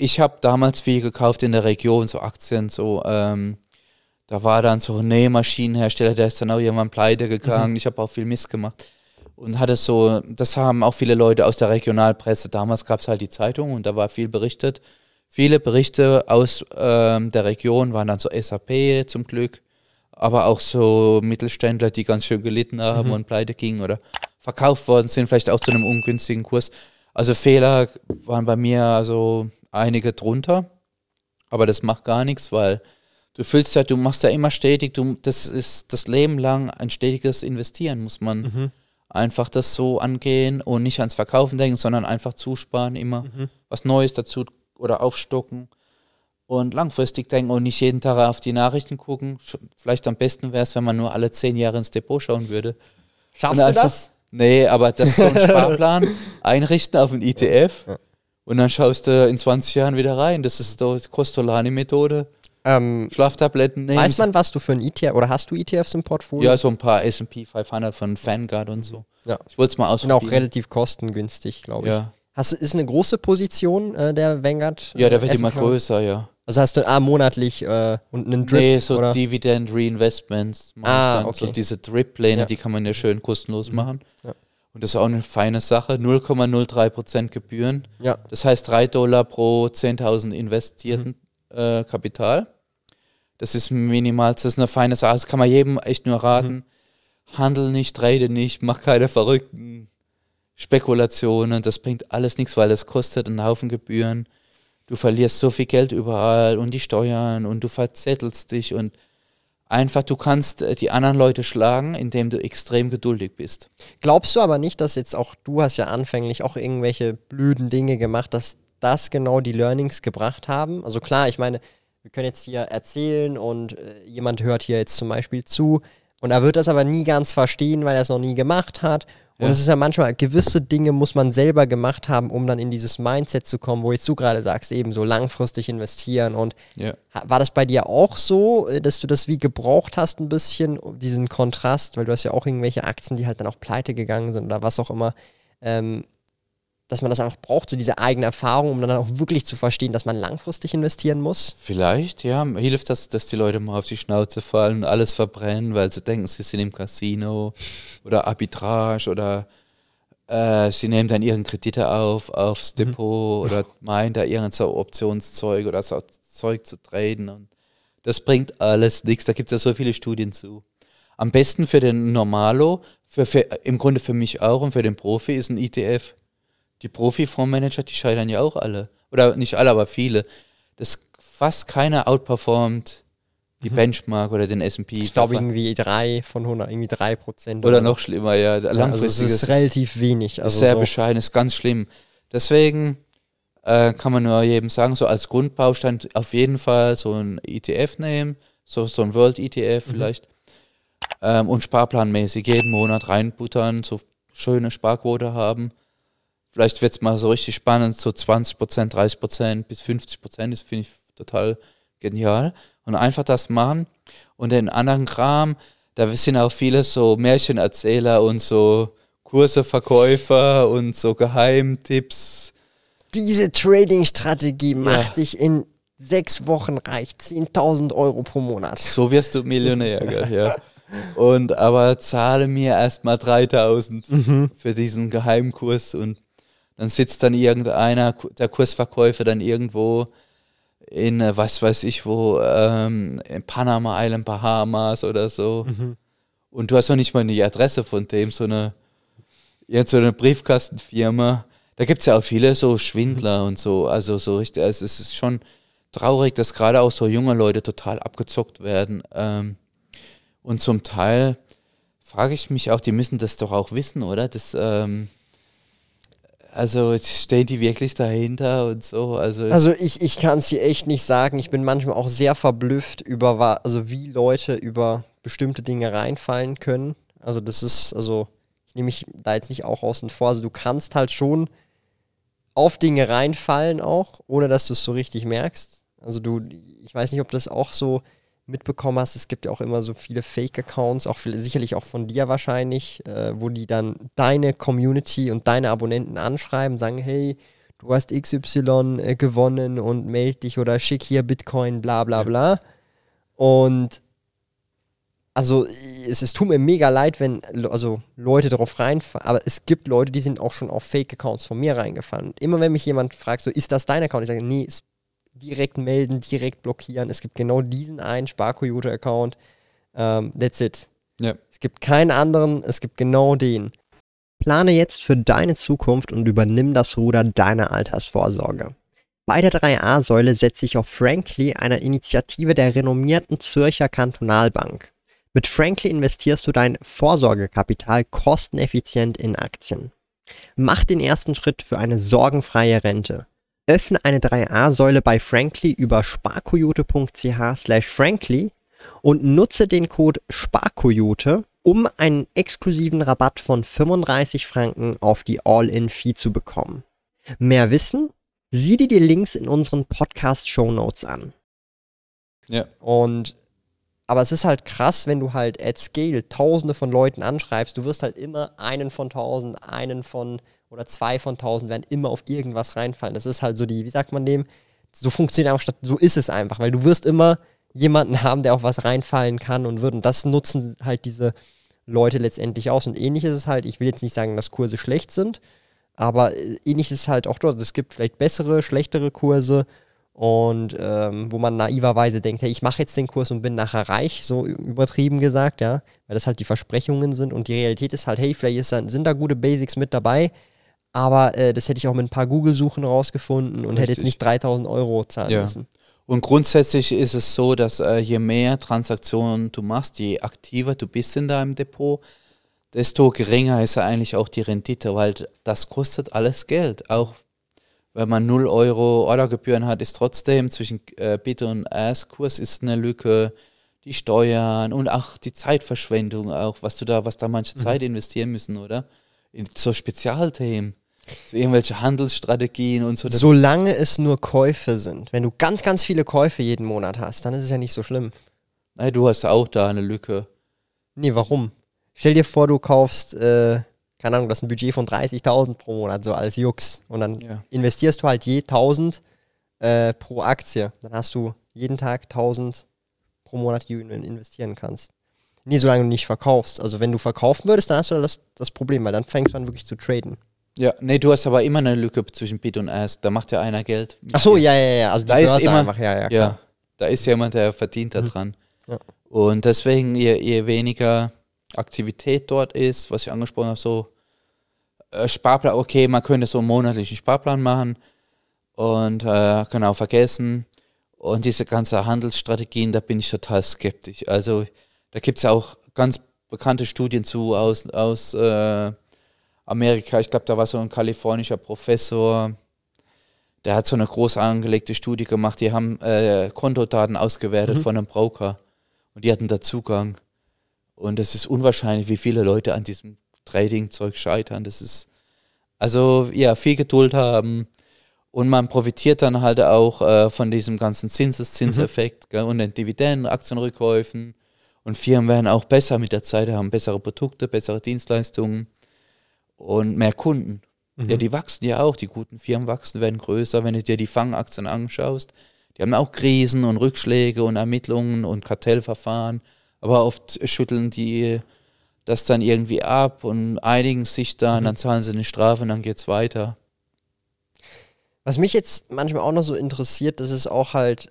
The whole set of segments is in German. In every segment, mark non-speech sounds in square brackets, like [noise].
Ich habe damals viel gekauft in der Region, so Aktien, so. Ähm, da war dann so ein Nähmaschinenhersteller, der ist dann auch irgendwann pleite gegangen. Mhm. Ich habe auch viel Mist gemacht. Und hatte so, das haben auch viele Leute aus der Regionalpresse. Damals gab es halt die Zeitung und da war viel berichtet. Viele Berichte aus ähm, der Region waren dann so SAP zum Glück, aber auch so Mittelständler, die ganz schön gelitten haben mhm. und pleite gingen oder verkauft worden sind, vielleicht auch zu einem ungünstigen Kurs. Also Fehler waren bei mir also einige drunter, aber das macht gar nichts, weil du fühlst ja, du machst ja immer stetig, du, das ist das Leben lang ein stetiges Investieren, muss man mhm. einfach das so angehen und nicht ans Verkaufen denken, sondern einfach zusparen, immer mhm. was Neues dazu oder aufstocken und langfristig denken und nicht jeden Tag auf die Nachrichten gucken. Vielleicht am besten wäre es, wenn man nur alle zehn Jahre ins Depot schauen würde. Schaffst du das? Nee, aber das ist so ein [laughs] Sparplan einrichten auf ein ETF ja. Und dann schaust du in 20 Jahren wieder rein. Das ist die Costolani-Methode. Ähm, Schlaftabletten nehmen. Weiß man, was du für ein ETF oder hast du ETFs im Portfolio? Ja, so ein paar SP 500 von Vanguard und so. Ja. Ich wollte es mal ausprobieren. Sind auch relativ kostengünstig, glaube ich. Ja. Hast, ist eine große Position äh, der Vanguard? Ja, der wird immer größer, ja. Also hast du ah, monatlich äh, und einen Drip? Nee, so oder? Dividend Reinvestments. Ah, okay. So diese Drip-Pläne, ja. die kann man ja schön kostenlos mhm. machen. Ja. Und das ist auch eine feine Sache. 0,03% Gebühren. Ja. Das heißt 3 Dollar pro 10.000 investierten mhm. äh, Kapital. Das ist minimal, das ist eine feine Sache. Das kann man jedem echt nur raten. Mhm. Handel nicht, trade nicht, mach keine verrückten Spekulationen, das bringt alles nichts, weil es kostet einen Haufen Gebühren. Du verlierst so viel Geld überall und die Steuern und du verzettelst dich und einfach, du kannst äh, die anderen Leute schlagen, indem du extrem geduldig bist. Glaubst du aber nicht, dass jetzt auch, du hast ja anfänglich auch irgendwelche blöden Dinge gemacht, dass das genau die Learnings gebracht haben? Also klar, ich meine, wir können jetzt hier erzählen und äh, jemand hört hier jetzt zum Beispiel zu und er wird das aber nie ganz verstehen, weil er es noch nie gemacht hat und ja. es ist ja manchmal, gewisse Dinge muss man selber gemacht haben, um dann in dieses Mindset zu kommen, wo jetzt du gerade sagst, eben so langfristig investieren. Und ja. war das bei dir auch so, äh, dass du das wie gebraucht hast, ein bisschen, diesen Kontrast, weil du hast ja auch irgendwelche Aktien, die halt dann auch pleite gegangen sind oder was auch immer. Ähm, dass man das einfach braucht, so diese eigene Erfahrung, um dann auch wirklich zu verstehen, dass man langfristig investieren muss? Vielleicht, ja. Hilft das, dass die Leute mal auf die Schnauze fallen und alles verbrennen, weil sie denken, sie sind im Casino [laughs] oder Arbitrage oder äh, sie nehmen dann ihren Kredite auf aufs mhm. Depot mhm. oder [laughs] meinen da irgendein so Optionszeug oder so Zeug zu traden und das bringt alles nichts. Da gibt es ja so viele Studien zu. Am besten für den Normalo, für, für, im Grunde für mich auch und für den Profi ist ein ETF die Profi-Fondsmanager, die scheitern ja auch alle. Oder nicht alle, aber viele. Das fast keiner outperformt die mhm. Benchmark oder den S&P. Ich glaube irgendwie drei von 100, irgendwie drei Prozent. Oder, oder noch schlimmer, ja. Langfristig also es ist relativ wenig. Also ist sehr so. bescheiden, ist ganz schlimm. Deswegen äh, kann man nur jedem sagen, so als Grundbaustein auf jeden Fall so ein ETF nehmen, so, so ein World ETF mhm. vielleicht. Ähm, und sparplanmäßig jeden Monat reinbuttern, so schöne Sparquote haben. Vielleicht wird es mal so richtig spannend, so 20 Prozent, 30 Prozent bis 50 Prozent, das finde ich total genial. Und einfach das machen. Und den anderen Kram, da sind auch viele so Märchenerzähler und so Kurseverkäufer und so Geheimtipps. Diese Trading-Strategie macht ja. dich in sechs Wochen reich, 10.000 Euro pro Monat. So wirst du Millionär, ja. Und aber zahle mir erstmal 3000 mhm. für diesen Geheimkurs und dann sitzt dann irgendeiner, der Kursverkäufer dann irgendwo in, äh, was weiß ich wo, ähm, in Panama Island, Bahamas oder so. Mhm. Und du hast noch nicht mal eine Adresse von dem, so eine, so eine Briefkastenfirma. Da gibt es ja auch viele so Schwindler mhm. und so. Also so richtig, also es ist schon traurig, dass gerade auch so junge Leute total abgezockt werden. Ähm, und zum Teil frage ich mich auch, die müssen das doch auch wissen, oder? Das, ähm, Also stehen die wirklich dahinter und so? Also, Also ich, ich kann es dir echt nicht sagen. Ich bin manchmal auch sehr verblüfft über, also wie Leute über bestimmte Dinge reinfallen können. Also das ist, also ich nehme mich da jetzt nicht auch außen vor. Also du kannst halt schon auf Dinge reinfallen auch, ohne dass du es so richtig merkst. Also du, ich weiß nicht, ob das auch so mitbekommen hast. Es gibt ja auch immer so viele Fake-Accounts, auch viel, sicherlich auch von dir wahrscheinlich, äh, wo die dann deine Community und deine Abonnenten anschreiben, sagen, hey, du hast XY äh, gewonnen und meld dich oder schick hier Bitcoin, bla bla bla. Und also es, es tut mir mega leid, wenn also Leute darauf reinfallen, aber es gibt Leute, die sind auch schon auf Fake-Accounts von mir reingefallen. Immer wenn mich jemand fragt, so ist das dein Account? Ich sage, nee, ist direkt melden, direkt blockieren. Es gibt genau diesen einen Sparkoyote-Account. Ähm, that's it. Ja. Es gibt keinen anderen, es gibt genau den. Plane jetzt für deine Zukunft und übernimm das Ruder deiner Altersvorsorge. Bei der 3a-Säule setze ich auf Frankly, einer Initiative der renommierten Zürcher Kantonalbank. Mit Frankly investierst du dein Vorsorgekapital kosteneffizient in Aktien. Mach den ersten Schritt für eine sorgenfreie Rente. Öffne eine 3a-Säule bei Frankly über sparkoyote.ch slash frankly und nutze den Code SPARKOYOTE, um einen exklusiven Rabatt von 35 Franken auf die All-In-Fee zu bekommen. Mehr Wissen? Sieh dir die Links in unseren Podcast-Show-Notes an. Ja. Und aber es ist halt krass, wenn du halt at scale tausende von Leuten anschreibst, du wirst halt immer einen von tausend, einen von oder zwei von tausend werden immer auf irgendwas reinfallen. Das ist halt so die, wie sagt man dem? So funktioniert einfach so ist es einfach, weil du wirst immer jemanden haben, der auf was reinfallen kann und wird. Und das nutzen halt diese Leute letztendlich aus. Und ähnlich ist es halt, ich will jetzt nicht sagen, dass Kurse schlecht sind, aber äh, ähnlich ist es halt auch dort. Es gibt vielleicht bessere, schlechtere Kurse und ähm, wo man naiverweise denkt, hey, ich mache jetzt den Kurs und bin nachher reich, so übertrieben gesagt, ja, weil das halt die Versprechungen sind und die Realität ist halt, hey, vielleicht ist da, sind da gute Basics mit dabei, aber äh, das hätte ich auch mit ein paar Google-Suchen rausgefunden und hätte jetzt Richtig. nicht 3000 Euro zahlen Ja. müssen. Und grundsätzlich ist es so, dass äh, je mehr Transaktionen du machst, je aktiver du bist in deinem Depot, desto geringer ist ja eigentlich auch die Rendite, weil das kostet alles Geld. Auch wenn man 0 Euro Ordergebühren hat, ist trotzdem zwischen äh, Bid und Ask-Kurs ist eine Lücke, die Steuern und auch die Zeitverschwendung auch, was du da, was da manche Zeit investieren müssen, oder? In so Spezialthemen, so irgendwelche Handelsstrategien und so. Solange es nur Käufe sind, wenn du ganz, ganz viele Käufe jeden Monat hast, dann ist es ja nicht so schlimm. Nein, du hast auch da eine Lücke. Nee, warum? Stell dir vor, du kaufst, äh, keine Ahnung, das ist ein Budget von 30.000 pro Monat, so als Jux. Und dann Ja. investierst du halt je 1000 äh, pro Aktie. Dann hast du jeden Tag 1000 pro Monat, die du in- investieren kannst. Nee, solange du nicht verkaufst. Also wenn du verkaufen würdest, dann hast du das, das Problem, weil dann fängst du an wirklich zu traden. Ja, nee, du hast aber immer eine Lücke zwischen Bid und Ask. Da macht ja einer Geld. Ach so, ja, ja, ja. Also die Da ist Börse immer- einfach, ja, ja, Ja, da ist jemand, der verdient da Mhm. dran. Ja. Und deswegen, je, je weniger Aktivität dort ist, was ich angesprochen habe, so äh, Sparplan, okay, man könnte so einen monatlichen Sparplan machen und äh, genau vergessen. Und diese ganzen Handelsstrategien, da bin ich total skeptisch. Also da gibt es auch ganz bekannte Studien zu aus, aus äh, Amerika. Ich glaube, da war so ein kalifornischer Professor, der hat so eine groß angelegte Studie gemacht. Die haben äh, Kontodaten ausgewertet Mhm. von einem Broker und die hatten da Zugang. Und es ist unwahrscheinlich, wie viele Leute an diesem Trading-Zeug scheitern. Das ist also ja viel Geduld haben und man profitiert dann halt auch äh, von diesem ganzen Zinseszinseffekt gell, und den Dividenden, Aktienrückkäufen. Und Firmen werden auch besser mit der Zeit, haben bessere Produkte, bessere Dienstleistungen und mehr Kunden. Ja, die wachsen ja auch, die guten Firmen wachsen, werden größer, wenn du dir die Fangaktien anschaust. Die haben auch Krisen und Rückschläge und Ermittlungen und Kartellverfahren, aber oft schütteln die das dann irgendwie ab und einigen sich dann, dann zahlen sie eine Strafe und dann geht's weiter. Was mich jetzt manchmal auch noch so interessiert, das ist auch halt,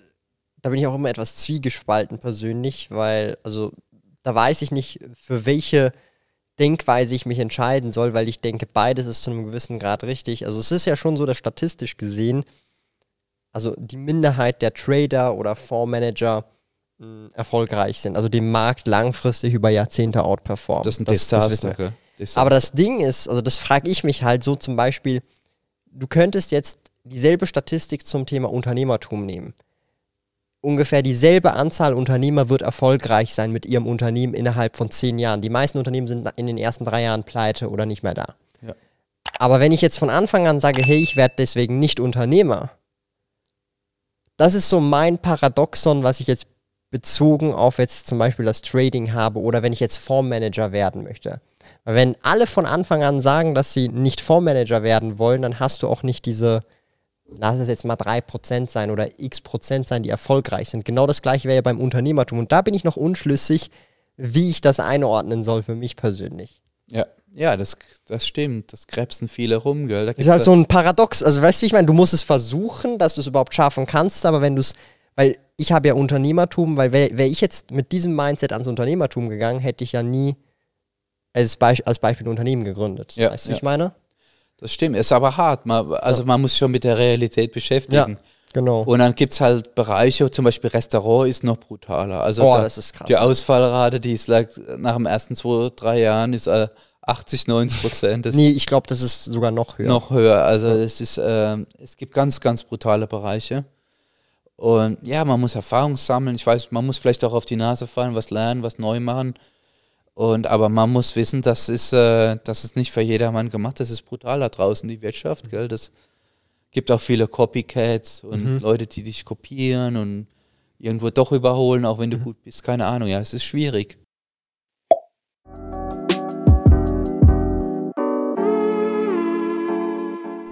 da bin ich auch immer etwas zwiegespalten persönlich, weil, also, da weiß ich nicht, für welche Denkweise ich mich entscheiden soll, weil ich denke, beides ist zu einem gewissen Grad richtig. Also, es ist ja schon so, dass statistisch gesehen, also die Minderheit der Trader oder Fondsmanager erfolgreich sind, also den Markt langfristig über Jahrzehnte outperformen. Das ist ein wissen wir. Desaster. gell? Desaster. Aber das Ding ist, also das frage ich mich halt so zum Beispiel, du könntest jetzt dieselbe Statistik zum Thema Unternehmertum nehmen. Ungefähr dieselbe Anzahl Unternehmer wird erfolgreich sein mit ihrem Unternehmen innerhalb von zehn Jahren. Die meisten Unternehmen sind in den ersten drei Jahren pleite oder nicht mehr da. Ja. Aber wenn ich jetzt von Anfang an sage, hey, ich werde deswegen nicht Unternehmer, das ist so mein Paradoxon, was ich jetzt bezogen auf jetzt zum Beispiel das Trading habe oder wenn ich jetzt Fondsmanager werden möchte. Weil wenn alle von Anfang an sagen, dass sie nicht Fondsmanager werden wollen, dann hast du auch nicht diese, lass es jetzt mal 3% sein oder x Prozent sein, die erfolgreich sind. Genau das gleiche wäre ja beim Unternehmertum. Und da bin ich noch unschlüssig, wie ich das einordnen soll für mich persönlich. Ja, ja, das, das stimmt. Das krebsen viele rum, gell? Da ist halt so ein Paradox. Also weißt du, wie ich meine, du musst es versuchen, dass du es überhaupt schaffen kannst, aber wenn du es, weil ich habe ja Unternehmertum, weil wäre wär ich jetzt mit diesem Mindset ans Unternehmertum gegangen, hätte ich ja nie als, Be als Beispiel ein Unternehmen gegründet. Ja, weißt du, ja. wie ich meine? Das stimmt, ist aber hart. Man, also ja. man muss sich schon mit der Realität beschäftigen. Ja, genau. Und dann gibt es halt Bereiche, zum Beispiel Restaurant ist noch brutaler. Also oh, da, das ist krass. Die Ausfallrate, die ist like, nach den ersten zwei, drei Jahren ist äh, 80, 90 Prozent. [laughs] nee, ich glaube, das ist sogar noch höher. Noch höher. Also es ist, äh, es gibt ganz, ganz brutale Bereiche. Und ja, man muss Erfahrung sammeln. Ich weiß, man muss vielleicht auch auf die Nase fallen, was lernen, was neu machen. Und aber man muss wissen, das ist, äh, das ist nicht für jedermann gemacht. Das ist brutal da draußen, die Wirtschaft. Gell? Das gibt auch viele Copycats und mhm. Leute, die dich kopieren und irgendwo doch überholen, auch wenn du mhm. gut bist. Keine Ahnung, ja, es ist schwierig.